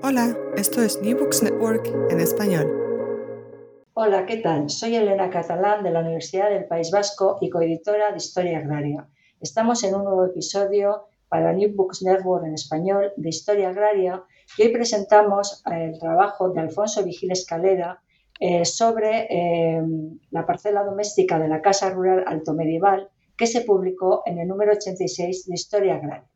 Hola, esto es New Books Network en español. Hola, ¿qué tal? Soy Elena Catalán de la Universidad del País Vasco y coeditora de Historia Agraria. Estamos en un nuevo episodio para New Books Network en español de Historia Agraria y hoy presentamos el trabajo de Alfonso Vigil Escalera eh, sobre eh, la parcela doméstica de la Casa Rural Alto Medieval que se publicó en el número 86 de Historia Agraria.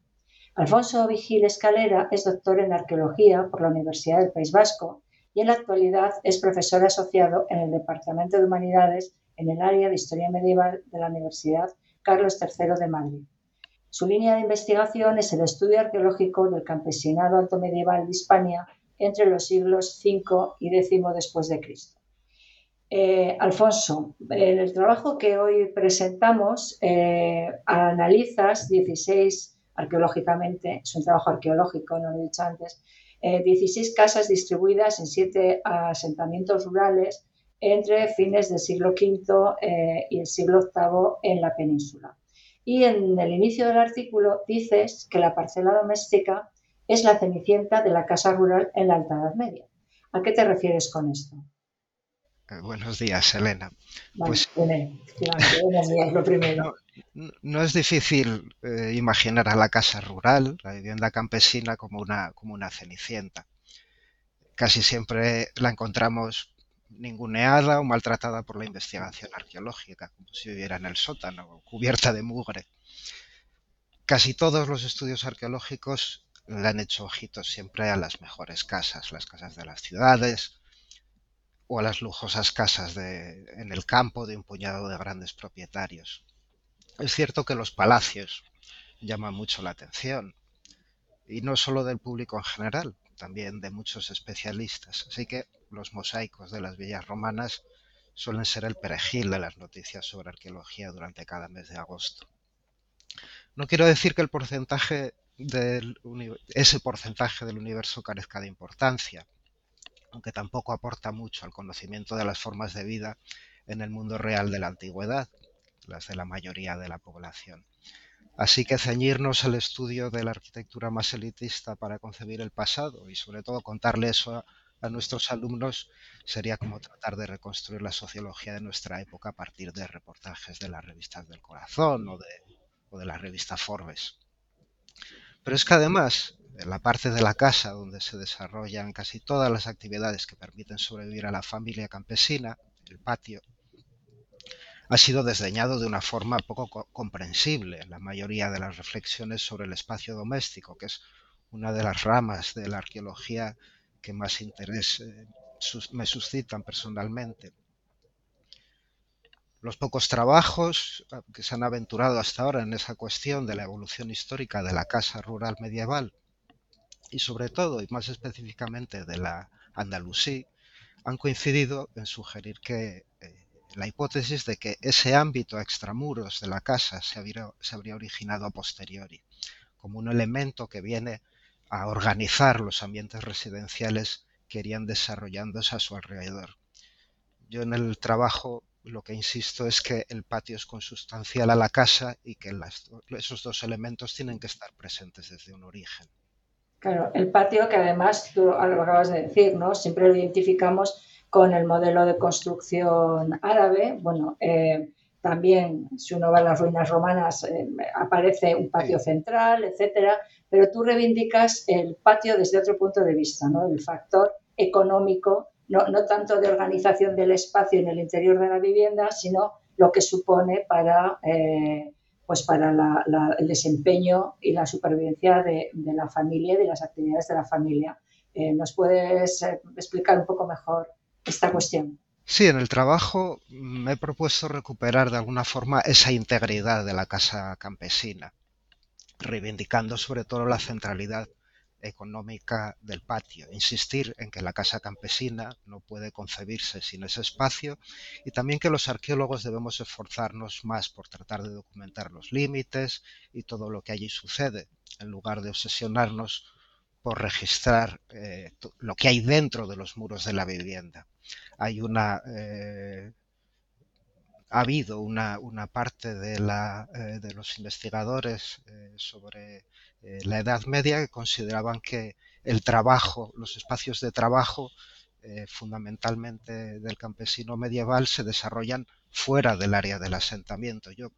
Alfonso Vigil Escalera es doctor en arqueología por la Universidad del País Vasco y en la actualidad es profesor asociado en el Departamento de Humanidades en el área de Historia Medieval de la Universidad Carlos III de Madrid. Su línea de investigación es el estudio arqueológico del campesinado alto medieval de Hispania entre los siglos V y X después de Cristo. Eh, Alfonso, en el trabajo que hoy presentamos eh, analizas 16 arqueológicamente, es un trabajo arqueológico, no lo he dicho antes, 16 eh, casas distribuidas en siete asentamientos rurales entre fines del siglo V eh, y el siglo VIII en la península. Y en el inicio del artículo dices que la parcela doméstica es la cenicienta de la casa rural en la Alta Edad Media. ¿A qué te refieres con esto? Eh, buenos días, Elena. pues, buenos días, lo primero. No, es difícil eh, imaginar a la casa rural, la vivienda campesina, como una, como una cenicienta. Casi siempre la encontramos ninguneada o maltratada por la investigación arqueológica, como si viviera en el sótano o cubierta de mugre. Casi todos los estudios arqueológicos le han hecho ojitos siempre a las mejores casas, las casas de las ciudades, o a las lujosas casas de, en el campo de un puñado de grandes propietarios. Es cierto que los palacios llaman mucho la atención, y no solo del público en general, también de muchos especialistas. Así que los mosaicos de las villas romanas suelen ser el perejil de las noticias sobre arqueología durante cada mes de agosto. No quiero decir que el porcentaje ese porcentaje del universo carezca de importancia aunque tampoco aporta mucho al conocimiento de las formas de vida en el mundo real de la antigüedad, las de la mayoría de la población. Así que ceñirnos al estudio de la arquitectura más elitista para concebir el pasado y sobre todo contarle eso a, nuestros alumnos sería como tratar de reconstruir la sociología de nuestra época a partir de reportajes de las revistas del corazón o de, o de la revista Forbes. Pero es que además en la parte de la casa donde se desarrollan casi todas las actividades que permiten sobrevivir a la familia campesina, el patio, ha sido desdeñado de una forma poco comprensible en la mayoría de las reflexiones sobre el espacio doméstico, que es una de las ramas de la arqueología que más interés eh, me suscitan personalmente. Los pocos trabajos ah, que se han aventurado hasta ahora en esa cuestión de la evolución histórica de la casa rural medieval y sobre todo, y más específicamente de la Andalusí, han coincidido en sugerir que la hipótesis de que ese ámbito extramuros de la casa se habría, originado a posteriori, como un elemento que viene a organizar los ambientes residenciales que irían desarrollándose a su alrededor. Yo en el trabajo lo que insisto es que el patio es consustancial a la casa y que esos dos elementos tienen que estar presentes desde un origen. Claro, el patio que además, tú lo acabas de decir, ¿no? Siempre lo identificamos con el modelo de construcción árabe, bueno, eh, también, si uno va a las ruinas romanas, eh, aparece un patio central, etcétera, pero tú reivindicas el patio desde otro punto de vista, ¿no? El factor económico, no, no tanto de organización del espacio en el interior de la vivienda, sino lo que supone para, eh, pues para el desempeño y la supervivencia de, la familia y de las actividades de la familia. Eh, ¿Nos puedes explicar un poco mejor esta cuestión? Sí, en el trabajo me he propuesto recuperar de alguna forma esa integridad de la casa campesina, reivindicando sobre todo la centralidad económica del patio, insistir en que la casa campesina no puede concebirse sin ese espacio y también que los arqueólogos debemos esforzarnos más por tratar de documentar los límites y todo lo que allí sucede, en lugar de obsesionarnos por registrar eh, lo que hay dentro de los muros de la vivienda. Hay una eh, ha habido una, parte de, la, eh, de, los investigadores sobre la Edad Media que consideraban que el trabajo, los espacios de trabajo fundamentalmente del campesino medieval se desarrollan fuera del área del asentamiento. Yo,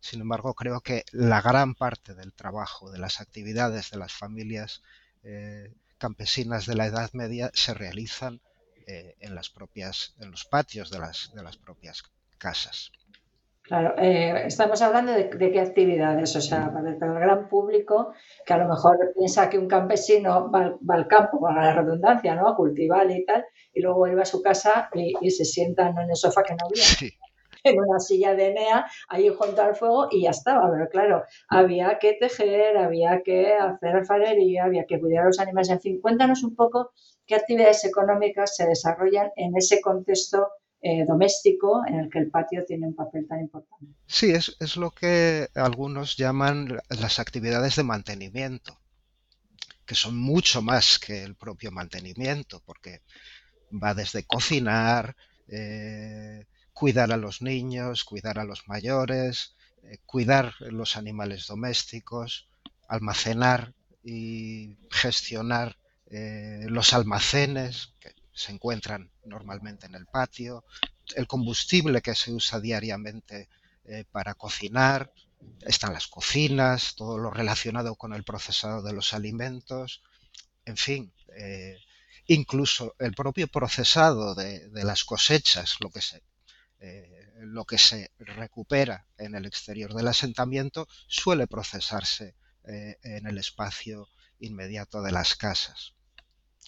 sin embargo, creo que la gran parte del trabajo, de las actividades de las familias eh, campesinas de la Edad Media se realizan eh, en las propias, en los patios de las, de las propias casas. Claro, eh, estamos hablando de, qué actividades, o sea, para el, gran público que a lo mejor piensa que un campesino va, al campo, con la redundancia, ¿no? A cultivar y tal, y luego vuelve a su casa y, se sienta en el sofá que no había. Sí en una silla de Enea, ahí junto al fuego y ya estaba. Pero claro, había que tejer, había que hacer alfarería, había que cuidar a los animales. En fin, cuéntanos un poco qué actividades económicas se desarrollan en ese contexto eh, doméstico en el que el patio tiene un papel tan importante. Sí, es, es lo que algunos llaman las actividades de mantenimiento, que son mucho más que el propio mantenimiento, porque va desde cocinar, eh, cuidar a los niños, cuidar a los mayores, eh, cuidar los animales domésticos, almacenar y gestionar eh, los almacenes que se encuentran normalmente en el patio, el combustible que se usa diariamente eh, para cocinar, están las cocinas, todo lo relacionado con el procesado de los alimentos, en fin, incluso el propio procesado de, de, las cosechas, lo que se eh, lo que se recupera en el exterior del asentamiento suele procesarse eh, en el espacio inmediato de las casas.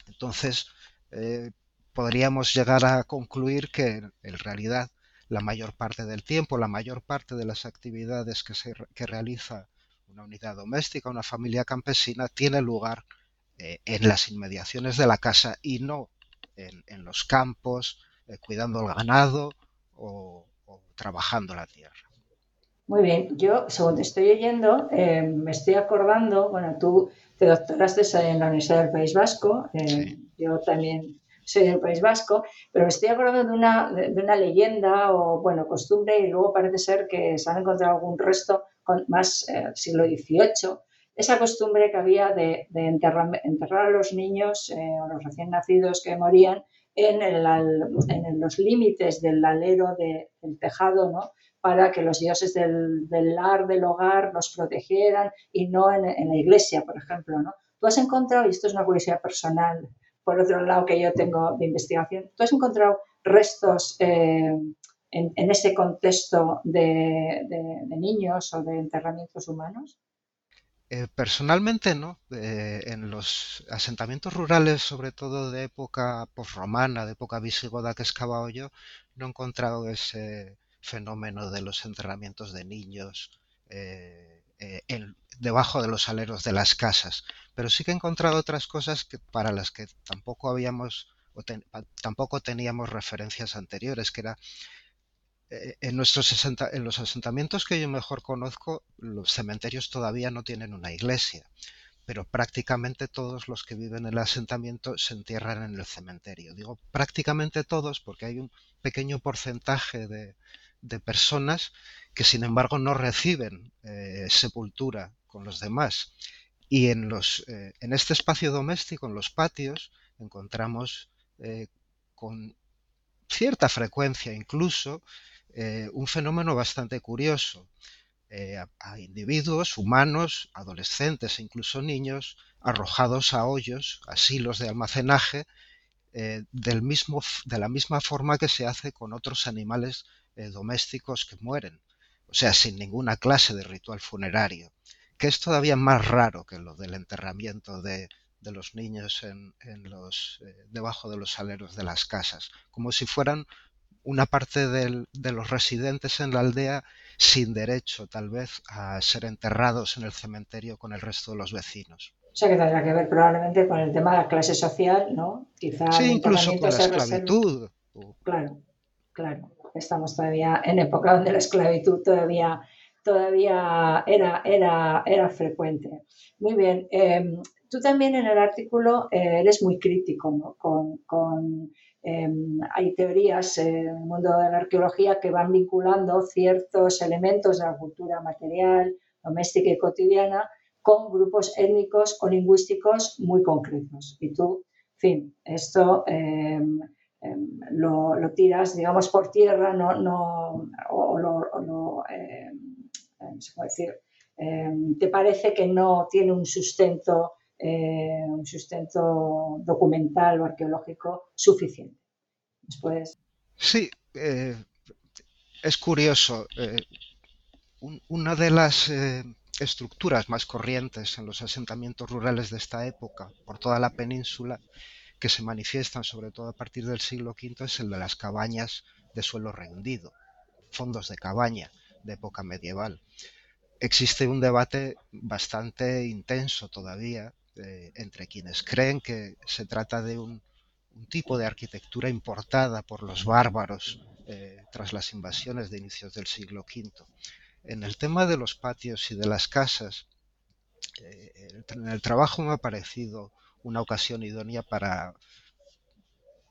Entonces, eh, podríamos llegar a concluir que en realidad la mayor parte del tiempo, la mayor parte de las actividades que, realiza una unidad doméstica, una familia campesina, tiene lugar en las inmediaciones de la casa y no en, los campos, cuidando el ganado o, trabajando la tierra. Muy bien, yo según te estoy oyendo, eh, me estoy acordando, bueno, tú te doctoraste en la Universidad del País Vasco, eh, yo también soy del País Vasco, pero me estoy acordando de una, de, una leyenda o, bueno, costumbre y luego parece ser que se han encontrado algún resto con más eh, siglo XVIII, esa costumbre que había de, enterrar, enterrar, a los niños o los recién nacidos que morían en, los límites del alero del tejado, ¿no? para que los dioses del, del, lar, del hogar, los protegieran y no en, la iglesia, por ejemplo. ¿no? Tú has encontrado, y esto es una curiosidad personal, por otro lado que yo tengo de investigación, tú has encontrado restos eh, en, ese contexto de, niños o de enterramientos humanos? Eh, personalmente no. Eh, en los asentamientos rurales, sobre todo de época posromana, de época visigoda que he excavado yo, no he encontrado ese fenómeno de los enterramientos de niños eh, debajo de los aleros de las casas. Pero sí que he encontrado otras cosas que, para las que tampoco habíamos o tampoco teníamos referencias anteriores, que era en, nuestros los asentamientos que yo mejor conozco, los cementerios todavía no tienen una iglesia, pero prácticamente todos los que viven en el asentamiento se entierran en el cementerio. Digo prácticamente todos porque hay un pequeño porcentaje de, personas que sin embargo no reciben eh, sepultura con los demás. Y en, los, eh, en este espacio doméstico, en los patios, encontramos con cierta frecuencia incluso eh, un fenómeno bastante curioso. Eh, a, individuos humanos, adolescentes e incluso niños, arrojados a hoyos, asilos de almacenaje, del mismo, de la misma forma que se hace con otros animales domésticos que mueren, o sea, sin ninguna clase de ritual funerario, que es todavía más raro que lo del enterramiento de, de los niños en, los, eh, debajo de los aleros de las casas, como si fueran una parte de los residentes en la aldea sin derecho tal vez a ser enterrados en el cementerio con el resto de los vecinos. O sea que tendrá que ver probablemente con el tema de la clase social, ¿no? Quizás sí, incluso con la esclavitud. Claro, claro. Estamos todavía en época donde la esclavitud todavía, todavía era, era, era frecuente. Muy bien. Em, Tú también en el artículo eh, eres muy crítico ¿no? con, em, hay teorías en el mundo de la arqueología que van vinculando ciertos elementos de la cultura material, doméstica y cotidiana con grupos étnicos o lingüísticos muy concretos. Y tú, en fin, esto em, em, lo, tiras, digamos, por tierra, no, no, o, lo, decir? te parece que no tiene un sustento eh, un sustento documental o arqueológico suficiente. Después. Sí, eh, es curioso. Eh, una de las estructuras más corrientes en los asentamientos rurales de esta época, por toda la península, que se manifiestan sobre todo a partir del siglo V, es el de las cabañas de suelo rendido, fondos de cabaña de época medieval. Existe un debate bastante intenso todavía eh, entre quienes creen que se trata de un, tipo de arquitectura importada por los bárbaros eh, tras las invasiones de inicios del siglo V. En el tema de los patios y de las casas, eh, en el trabajo me ha parecido una ocasión idónea para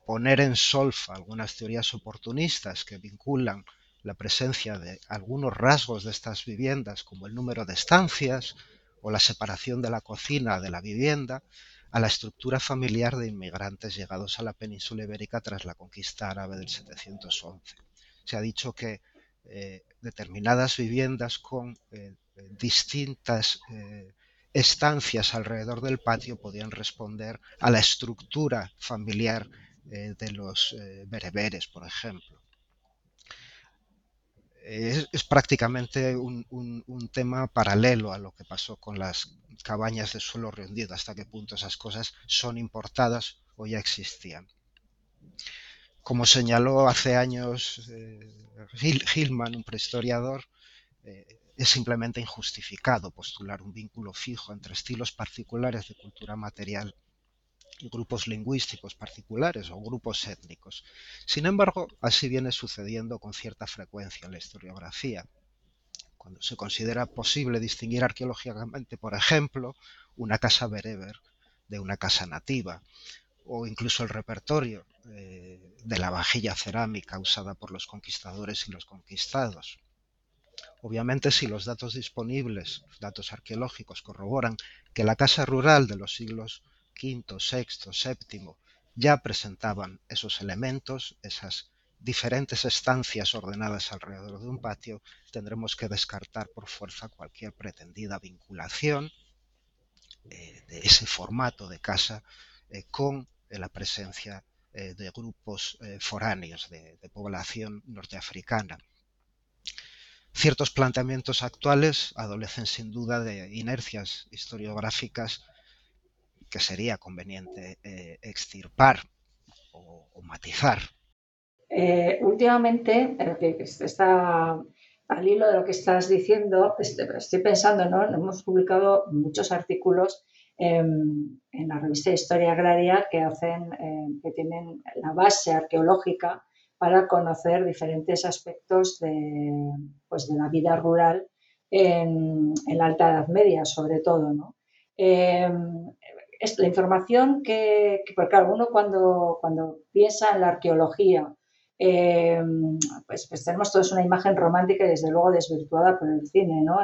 poner en solfa algunas teorías oportunistas que vinculan la presencia de algunos rasgos de estas viviendas, como el número de estancias, o la separación de la cocina de la vivienda a la estructura familiar de inmigrantes llegados a la península ibérica tras la conquista árabe del 711. Se ha dicho que eh, determinadas viviendas con eh, distintas eh, estancias alrededor del patio podían responder a la estructura familiar de los bereberes, por ejemplo es, prácticamente un, tema paralelo a lo que pasó con las cabañas de suelo rendido, hasta qué punto esas cosas son importadas o ya existían. Como señaló hace años eh, Hillman, un prehistoriador, eh, es simplemente injustificado postular un vínculo fijo entre estilos particulares de cultura material grupos lingüísticos particulares o grupos étnicos. Sin embargo, así viene sucediendo con cierta frecuencia en la historiografía. Cuando se considera posible distinguir arqueológicamente, por ejemplo, una casa bereber de una casa nativa, o incluso el repertorio eh, de la vajilla cerámica usada por los conquistadores y los conquistados. Obviamente, si los datos disponibles, datos arqueológicos, corroboran que la casa rural de los siglos quinto, sexto, séptimo, ya presentaban esos elementos, esas diferentes estancias ordenadas alrededor de un patio, tendremos que descartar por fuerza cualquier pretendida vinculación eh, de ese formato de casa eh, con eh, la presencia de grupos foráneos de, de, población norteafricana. Ciertos planteamientos actuales adolecen sin duda de inercias historiográficas que sería conveniente eh, extirpar o, matizar? Eh, últimamente, está al hilo de lo que estás diciendo, este, estoy pensando, ¿no? Hemos publicado muchos artículos en, la revista de Historia Agraria que hacen, eh, que tienen la base arqueológica para conocer diferentes aspectos de, pues, de la vida rural en, la Alta Edad Media, sobre todo, ¿no? Es la información que, porque claro, uno cuando, cuando piensa en la arqueología, eh, pues, pues, tenemos toda una imagen romántica y desde luego desvirtuada por el cine, ¿no?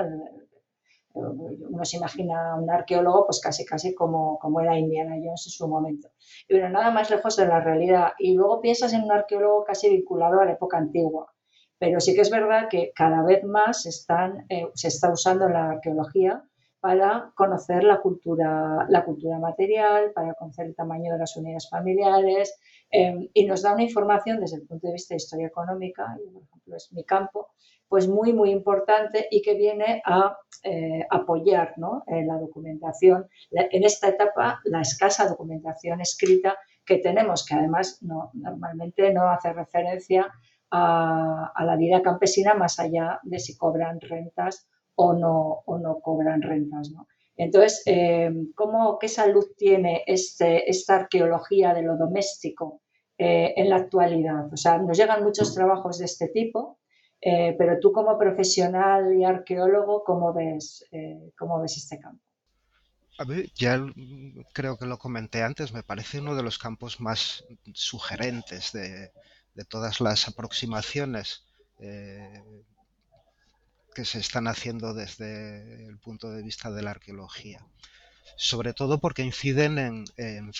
uno se imagina a un arqueólogo pues casi casi como, como era Indiana Jones en su momento. Pero nada más lejos de la realidad. Y luego piensas en un arqueólogo casi vinculado a la época antigua. Pero sí que es verdad que cada vez más están, eh, se está usando la arqueología para conocer la cultura, la cultura material, para conocer el tamaño de las unidades familiares em, y nos da una información desde el punto de vista de historia económica, y por ejemplo es mi campo, pues muy, muy importante y que viene a eh, apoyar ¿no? en la documentación, en esta etapa la escasa documentación escrita que tenemos, que además no, normalmente no hace referencia a la vida campesina más allá de si cobran rentas o no, o no cobran rentas. ¿no? Entonces, eh, ¿cómo, ¿qué salud tiene este, esta arqueología de lo doméstico eh, en la actualidad? O sea, nos llegan muchos trabajos de este tipo, eh, pero tú como profesional y arqueólogo, ¿cómo ves, cómo ves este campo? A mí, ya creo que lo comenté antes, me parece uno de los campos más sugerentes de, de todas las aproximaciones que se están haciendo desde el punto de vista de la arqueología. Sobre todo porque inciden en,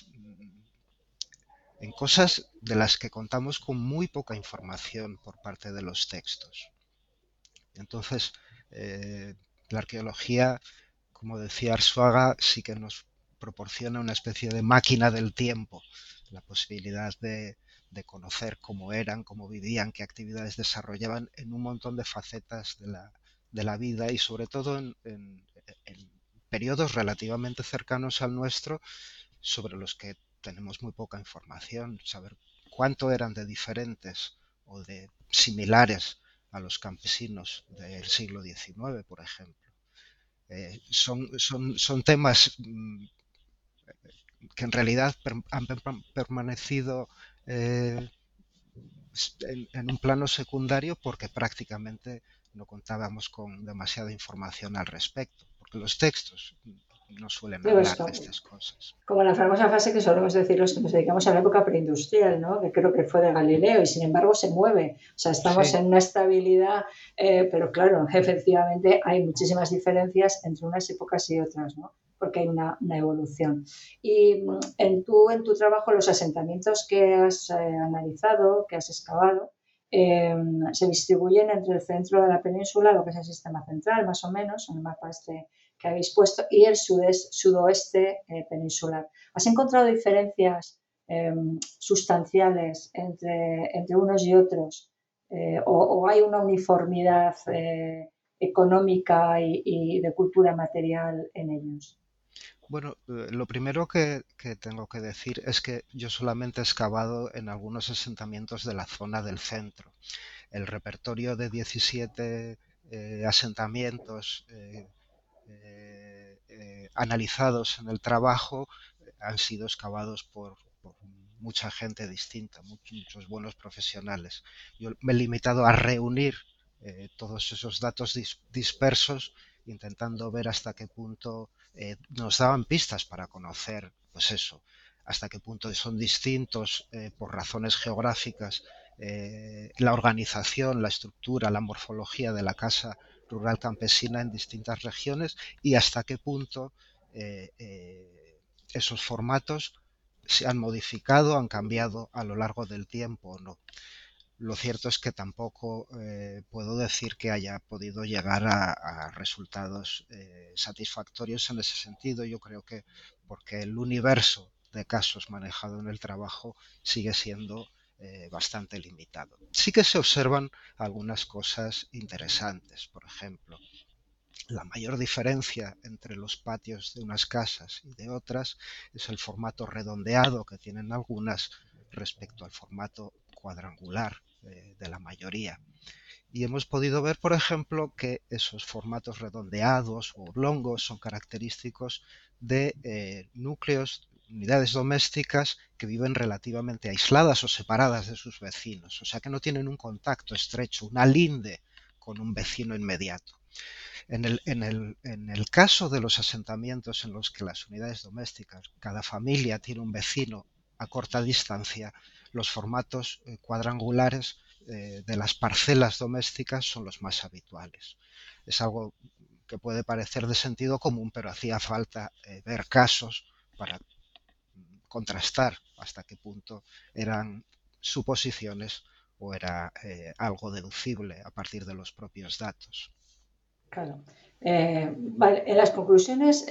cosas de las que contamos con muy poca información por parte de los textos. Entonces, eh, la arqueología, como decía Arsuaga, sí que nos proporciona una especie de máquina del tiempo, la posibilidad de, de conocer cómo eran, cómo vivían, qué actividades desarrollaban en un montón de facetas de la, de la vida y sobre todo en, periodos relativamente cercanos al nuestro sobre los que tenemos muy poca información, saber cuánto eran de diferentes o de similares a los campesinos del siglo XIX, por ejemplo. Eh, son, son, son, temas mm, que en realidad han permanecido eh, en, un plano secundario porque prácticamente no contábamos con demasiada información al respecto, porque los textos no suelen hablar de estas cosas. Como la famosa frase que solemos decir los que nos dedicamos a la época preindustrial, ¿no? que creo que fue de Galileo, y sin embargo se mueve. O sea, estamos en una estabilidad, eh, pero claro, efectivamente hay muchísimas diferencias entre unas épocas y otras, ¿no? Porque hay una, evolución. Y mm, en tu, en tu trabajo, los asentamientos que has eh, analizado, que has excavado, Em, se distribuyen entre el centro de la península, lo que es el sistema central, más o menos, en el mapa este que habéis puesto, y el sudoeste eh, peninsular. ¿Has encontrado diferencias em, sustanciales entre, entre, unos y otros? Eh, o, hay una uniformidad económica y de cultura material en ellos? Bueno, eh, lo primero que, tengo que decir es que yo solamente he excavado en algunos asentamientos de la zona del centro. El repertorio de 17 eh, asentamientos eh, analizados en el trabajo han sido excavados por, mucha gente distinta, muchos, buenos profesionales. Yo me he limitado a reunir todos esos datos dispersos intentando ver hasta qué punto eh, nos daban pistas para conocer, pues eso, hasta qué punto son distintos eh, por razones geográficas eh, la organización, la estructura, la morfología de la casa rural campesina en distintas regiones y hasta qué punto esos formatos se han modificado, han cambiado a lo largo del tiempo o no. Lo cierto es que tampoco eh, puedo decir que haya podido llegar a, resultados eh, satisfactorios en ese sentido. Yo creo que porque el universo de casos manejado en el trabajo sigue siendo eh, bastante limitado. Sí que se observan algunas cosas interesantes. Por ejemplo, la mayor diferencia entre los patios de unas casas y de otras es el formato redondeado que tienen algunas respecto al formato cuadrangular de, la mayoría. Y hemos podido ver, por ejemplo, que esos formatos redondeados o oblongos son característicos de eh, núcleos, unidades domésticas que viven relativamente aisladas o separadas de sus vecinos, o sea que no tienen un contacto estrecho, una linde con un vecino inmediato. En el, en, el, en el, caso de los asentamientos en los que las unidades domésticas, cada familia tiene un vecino a corta distancia, los formatos eh, cuadrangulares eh, de las parcelas domésticas son los más habituales. Es algo que puede parecer de sentido común, pero hacía falta eh, ver casos para contrastar hasta qué punto eran suposiciones o era algo deducible a partir de los propios datos. Claro. En las conclusiones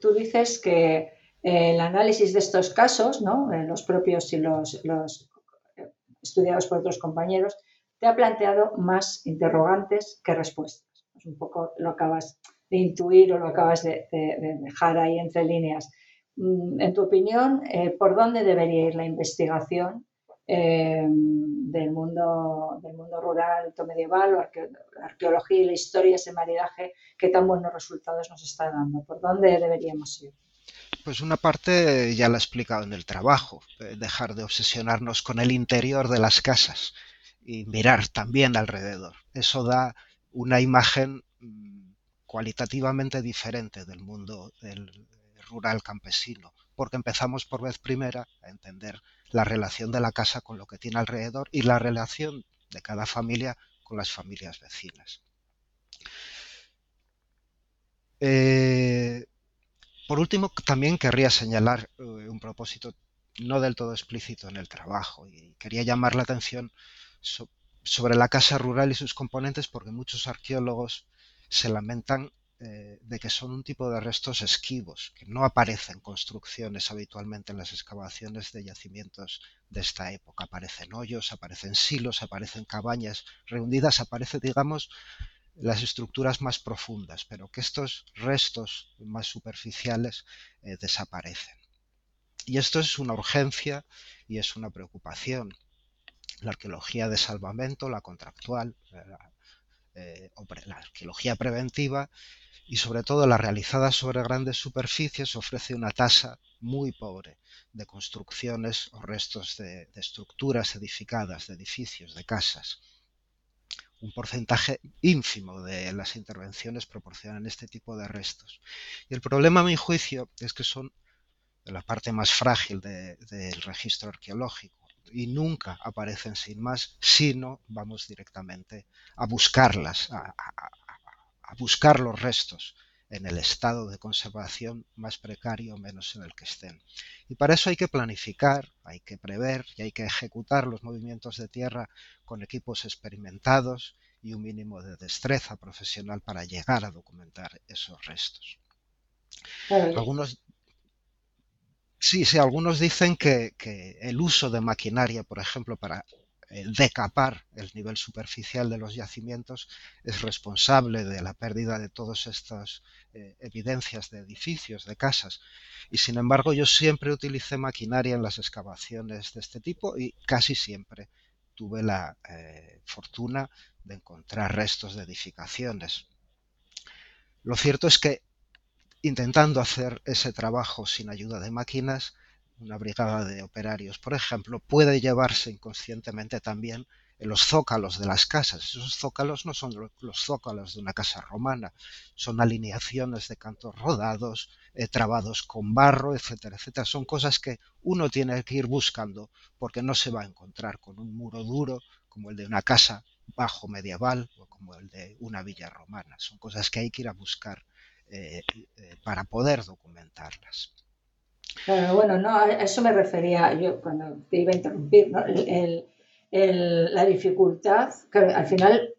tú dices que el análisis de estos casos, ¿no? los propios y los, estudiados por otros compañeros, te ha planteado más interrogantes que respuestas. un poco lo acabas de intuir o lo acabas de dejar ahí entre líneas. Mm, en tu opinión, eh, ¿por dónde debería ir la investigación eh, del, mundo, del mundo rural medieval la arqueología y la historia, ese maridaje que tan buenos resultados nos está dando? ¿Por dónde deberíamos ir? Pues una parte ya la he explicado en el trabajo, eh, dejar de obsesionarnos con el interior de las casas y mirar también alrededor. Eso da una imagen mm, cualitativamente diferente del mundo rural campesino, porque empezamos por vez primera a entender la relación de la casa con lo que tiene alrededor y la relación de cada familia con las familias vecinas. Eh, por último, también querría señalar eh, un propósito no del todo explícito en el trabajo y quería llamar la atención sobre la casa rural y sus componentes porque muchos arqueólogos se lamentan eh, de que son un tipo de restos esquivos, que no aparecen construcciones habitualmente en las excavaciones de yacimientos de esta época. Aparecen hoyos, aparecen silos, aparecen cabañas reunidas, aparecen, digamos, las estructuras más profundas, pero que estos restos más superficiales eh, desaparecen. Y esto es una urgencia y es una preocupación. La arqueología de salvamento, la contractual, la, eh, la arqueología preventiva y sobre todo la realizada sobre grandes superficies ofrece una tasa muy pobre de construcciones o restos de, estructuras edificadas, de edificios, de casas. Un porcentaje ínfimo de las intervenciones proporcionan este tipo de restos. Y el problema, a mi juicio, es que son la parte más frágil del registro arqueológico y nunca aparecen sin más, sino vamos directamente a buscarlas, a, buscar los restos en el estado de conservación más precario o menos en el que estén. Y para eso hay que planificar, hay que prever y hay que ejecutar los movimientos de tierra con equipos experimentados y un mínimo de destreza profesional para llegar a documentar esos restos. Algunos, sí, sí, algunos dicen que, que el uso de maquinaria, por ejemplo, para decapar el nivel superficial de los yacimientos es responsable de la pérdida de todas estas eh, evidencias de edificios, de casas. Y sin embargo yo siempre utilicé maquinaria en las excavaciones de este tipo y casi siempre tuve la eh, fortuna de encontrar restos de edificaciones. Lo cierto es que intentando hacer ese trabajo sin ayuda de máquinas, una brigada de operarios, por ejemplo, puede llevarse inconscientemente también en los zócalos de las casas. Esos zócalos no son los zócalos de una casa romana, son alineaciones de cantos rodados, eh, trabados con barro, etcétera, etcétera. Son cosas que uno tiene que ir buscando porque no se va a encontrar con un muro duro como el de una casa bajo medieval o como el de una villa romana. Son cosas que hay que ir a buscar eh, eh, para poder documentarlas. Claro, bueno, no, a eso me refería yo cuando te iba a interrumpir, ¿no? la dificultad, que al final,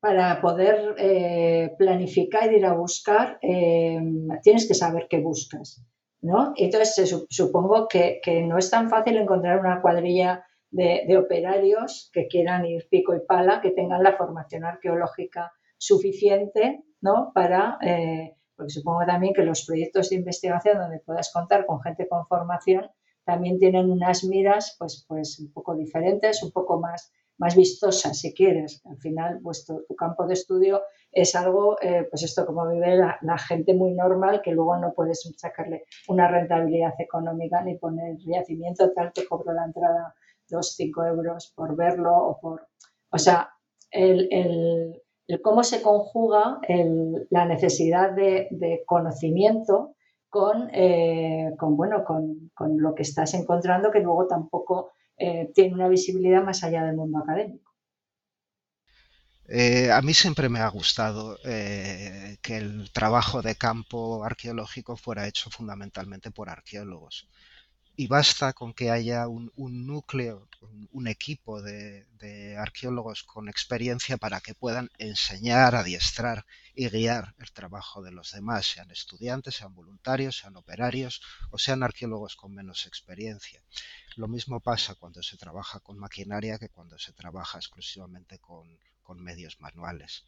para poder eh, planificar y ir a buscar, em, tienes que saber qué buscas, ¿no? Entonces, supongo que, no es tan fácil encontrar una cuadrilla de, operarios que quieran ir pico y pala, que tengan la formación arqueológica suficiente, ¿no? Para... Eh, porque supongo también que los proyectos de investigación donde puedas contar con gente con formación también tienen unas miras pues, pues un poco diferentes, un poco más, más vistosas, si quieres. Al final, vuestro, tu campo de estudio es algo, eh, pues esto como vive la, gente muy normal, que luego no puedes sacarle una rentabilidad económica ni poner yacimiento tal que cobro la entrada dos, cinco euros por verlo o por... O sea, el, el cómo se conjuga la necesidad de, conocimiento eh, con, bueno, con, lo que estás encontrando que luego tampoco eh, tiene una visibilidad más allá del mundo académico. Eh, a mí siempre me ha gustado que el trabajo de campo arqueológico fuera hecho fundamentalmente por arqueólogos. Y basta con que haya un, núcleo, un, equipo de, arqueólogos con experiencia para que puedan enseñar, adiestrar y guiar el trabajo de los demás, sean estudiantes, sean voluntarios, sean operarios o sean arqueólogos con menos experiencia. Lo mismo pasa cuando se trabaja con maquinaria que cuando se trabaja exclusivamente con, medios manuales.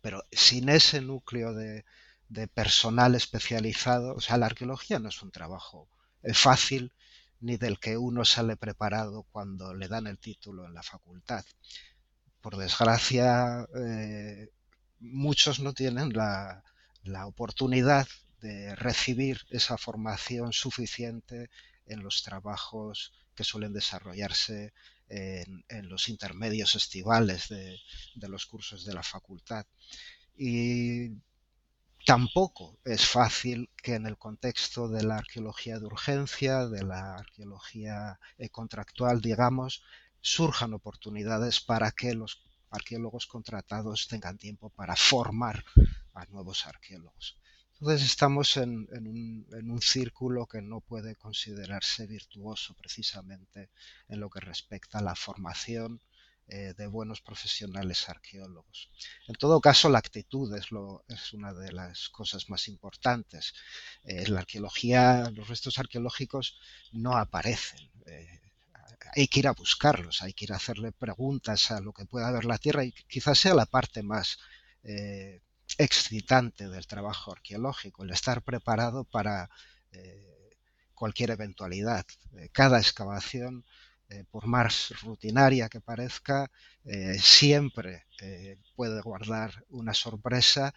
Pero sin ese núcleo de, de personal especializado, o sea, la arqueología no es un trabajo fácil ni del que uno sale preparado cuando le dan el título en la facultad. Por desgracia, eh, muchos no tienen la, oportunidad de recibir esa formación suficiente en los trabajos que suelen desarrollarse en, los intermedios estivales de, de, los cursos de la facultad. Y Tampoco es fácil que en el contexto de la arqueología de urgencia, de la arqueología eh, contractual, digamos, surjan oportunidades para que los arqueólogos contratados tengan tiempo para formar a nuevos arqueólogos. Entonces estamos en, en, un, círculo que no puede considerarse virtuoso precisamente en lo que respecta a la formación eh, de buenos profesionales arqueólogos. En todo caso, la actitud es, lo, es una de las cosas más importantes. Eh, la arqueología, los restos arqueológicos no aparecen. Eh, hay que ir a buscarlos, hay que ir a hacerle preguntas a lo que pueda haber la Tierra y quizás sea la parte más excitante del trabajo arqueológico, el estar preparado para cualquier eventualidad. cada excavación eh, por más rutinaria que parezca, eh, siempre eh, puede guardar una sorpresa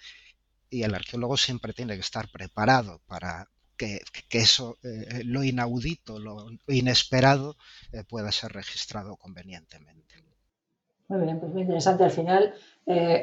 y el arqueólogo siempre tiene que estar preparado para que, eso, lo inaudito, lo inesperado, pueda ser registrado convenientemente. Muy bien, pues muy interesante. Al final,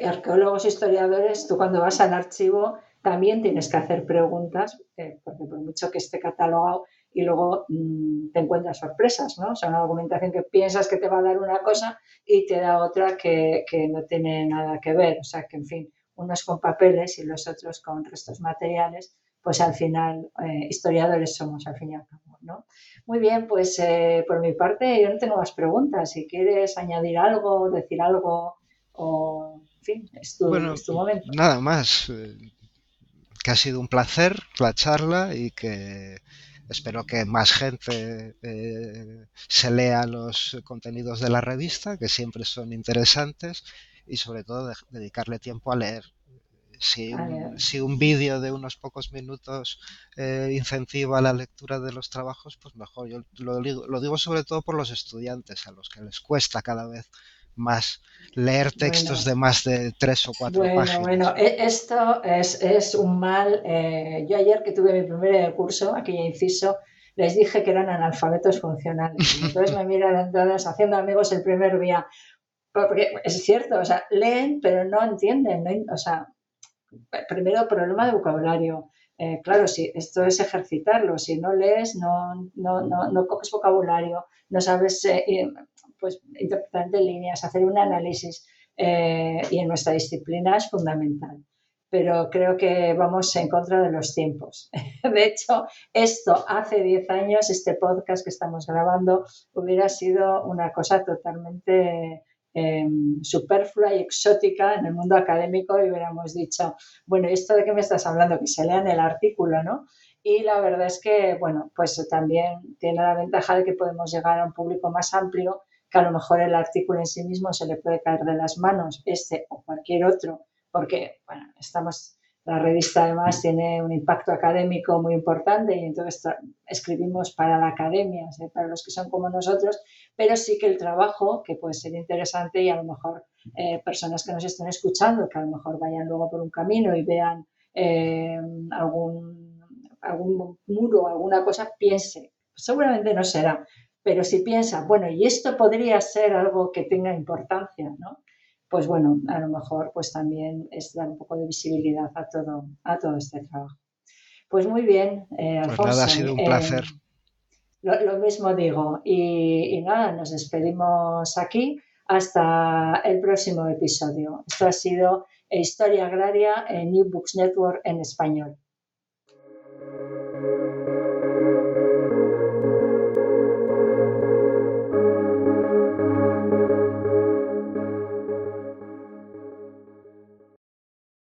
arqueólogos, historiadores, tú cuando vas al archivo también tienes que hacer preguntas, porque por mucho que esté catalogado, y luego mm, te encuentras sorpresas, ¿no? O sea, una documentación que piensas que te va a dar una cosa y te da otra que, no tiene nada que ver. O sea, que en fin, unos con papeles y los otros con restos materiales, pues al final eh, historiadores somos al fin y al cabo, ¿no? Muy bien, pues eh, por mi parte yo no tengo más preguntas. Si quieres añadir algo, decir algo o, en fin, es tu, es tu momento. Nada más, eh, que ha sido un placer la charla y que espero que más gente eh, se lea los contenidos de la revista, que siempre son interesantes, y sobre todo dedicarle tiempo a leer. Si un, vídeo de unos pocos minutos eh, incentiva la lectura de los trabajos, pues mejor. Yo lo lo digo sobre todo por los estudiantes, a los que les cuesta cada vez más leer textos de más de tres o cuatro bueno, páginas. Bueno, e, esto es, un mal. Eh, yo ayer que tuve mi primer curso, aquí inciso, les dije que eran analfabetos funcionales. Entonces me miran todos haciendo amigos el primer día. Porque es cierto, o sea, leen, pero no entienden. o sea, primero problema de vocabulario. Eh, claro, si esto es ejercitarlo. Si no lees, no, no, no, no coges vocabulario, no sabes eh, pues interpretar de líneas, hacer un análisis eh, y en nuestra disciplina es fundamental. Pero creo que vamos en contra de los tiempos. De hecho, esto hace 10 años, este podcast que estamos grabando, hubiera sido una cosa totalmente em, superflua y exótica en el mundo académico y hubiéramos dicho, bueno, ¿esto de qué me estás hablando? Que se lean el artículo, ¿no? Y la verdad es que, bueno, pues también tiene la ventaja de que podemos llegar a un público más amplio que a lo mejor el artículo en sí mismo se le puede caer de las manos, este o cualquier otro, porque bueno, estamos, la revista además tiene un impacto académico muy importante y entonces escribimos para la academia, para los que son como nosotros, pero sí que el trabajo, que puede ser interesante y a lo mejor eh, personas que nos estén escuchando, que a lo mejor vayan luego por un camino y vean eh, algún, algún muro, alguna cosa, piense, seguramente no será, pero si piensa, bueno, y esto podría ser algo que tenga importancia, ¿no? Pues bueno, a lo mejor pues también es dar un poco de visibilidad a todo, a todo este trabajo. Pues muy bien, eh, Alfonso. Pues nada, ha sido un eh, placer. lo, mismo digo. Y, y nada, nos despedimos aquí hasta el próximo episodio. Esto ha sido Historia Agraria en New Books Network en español.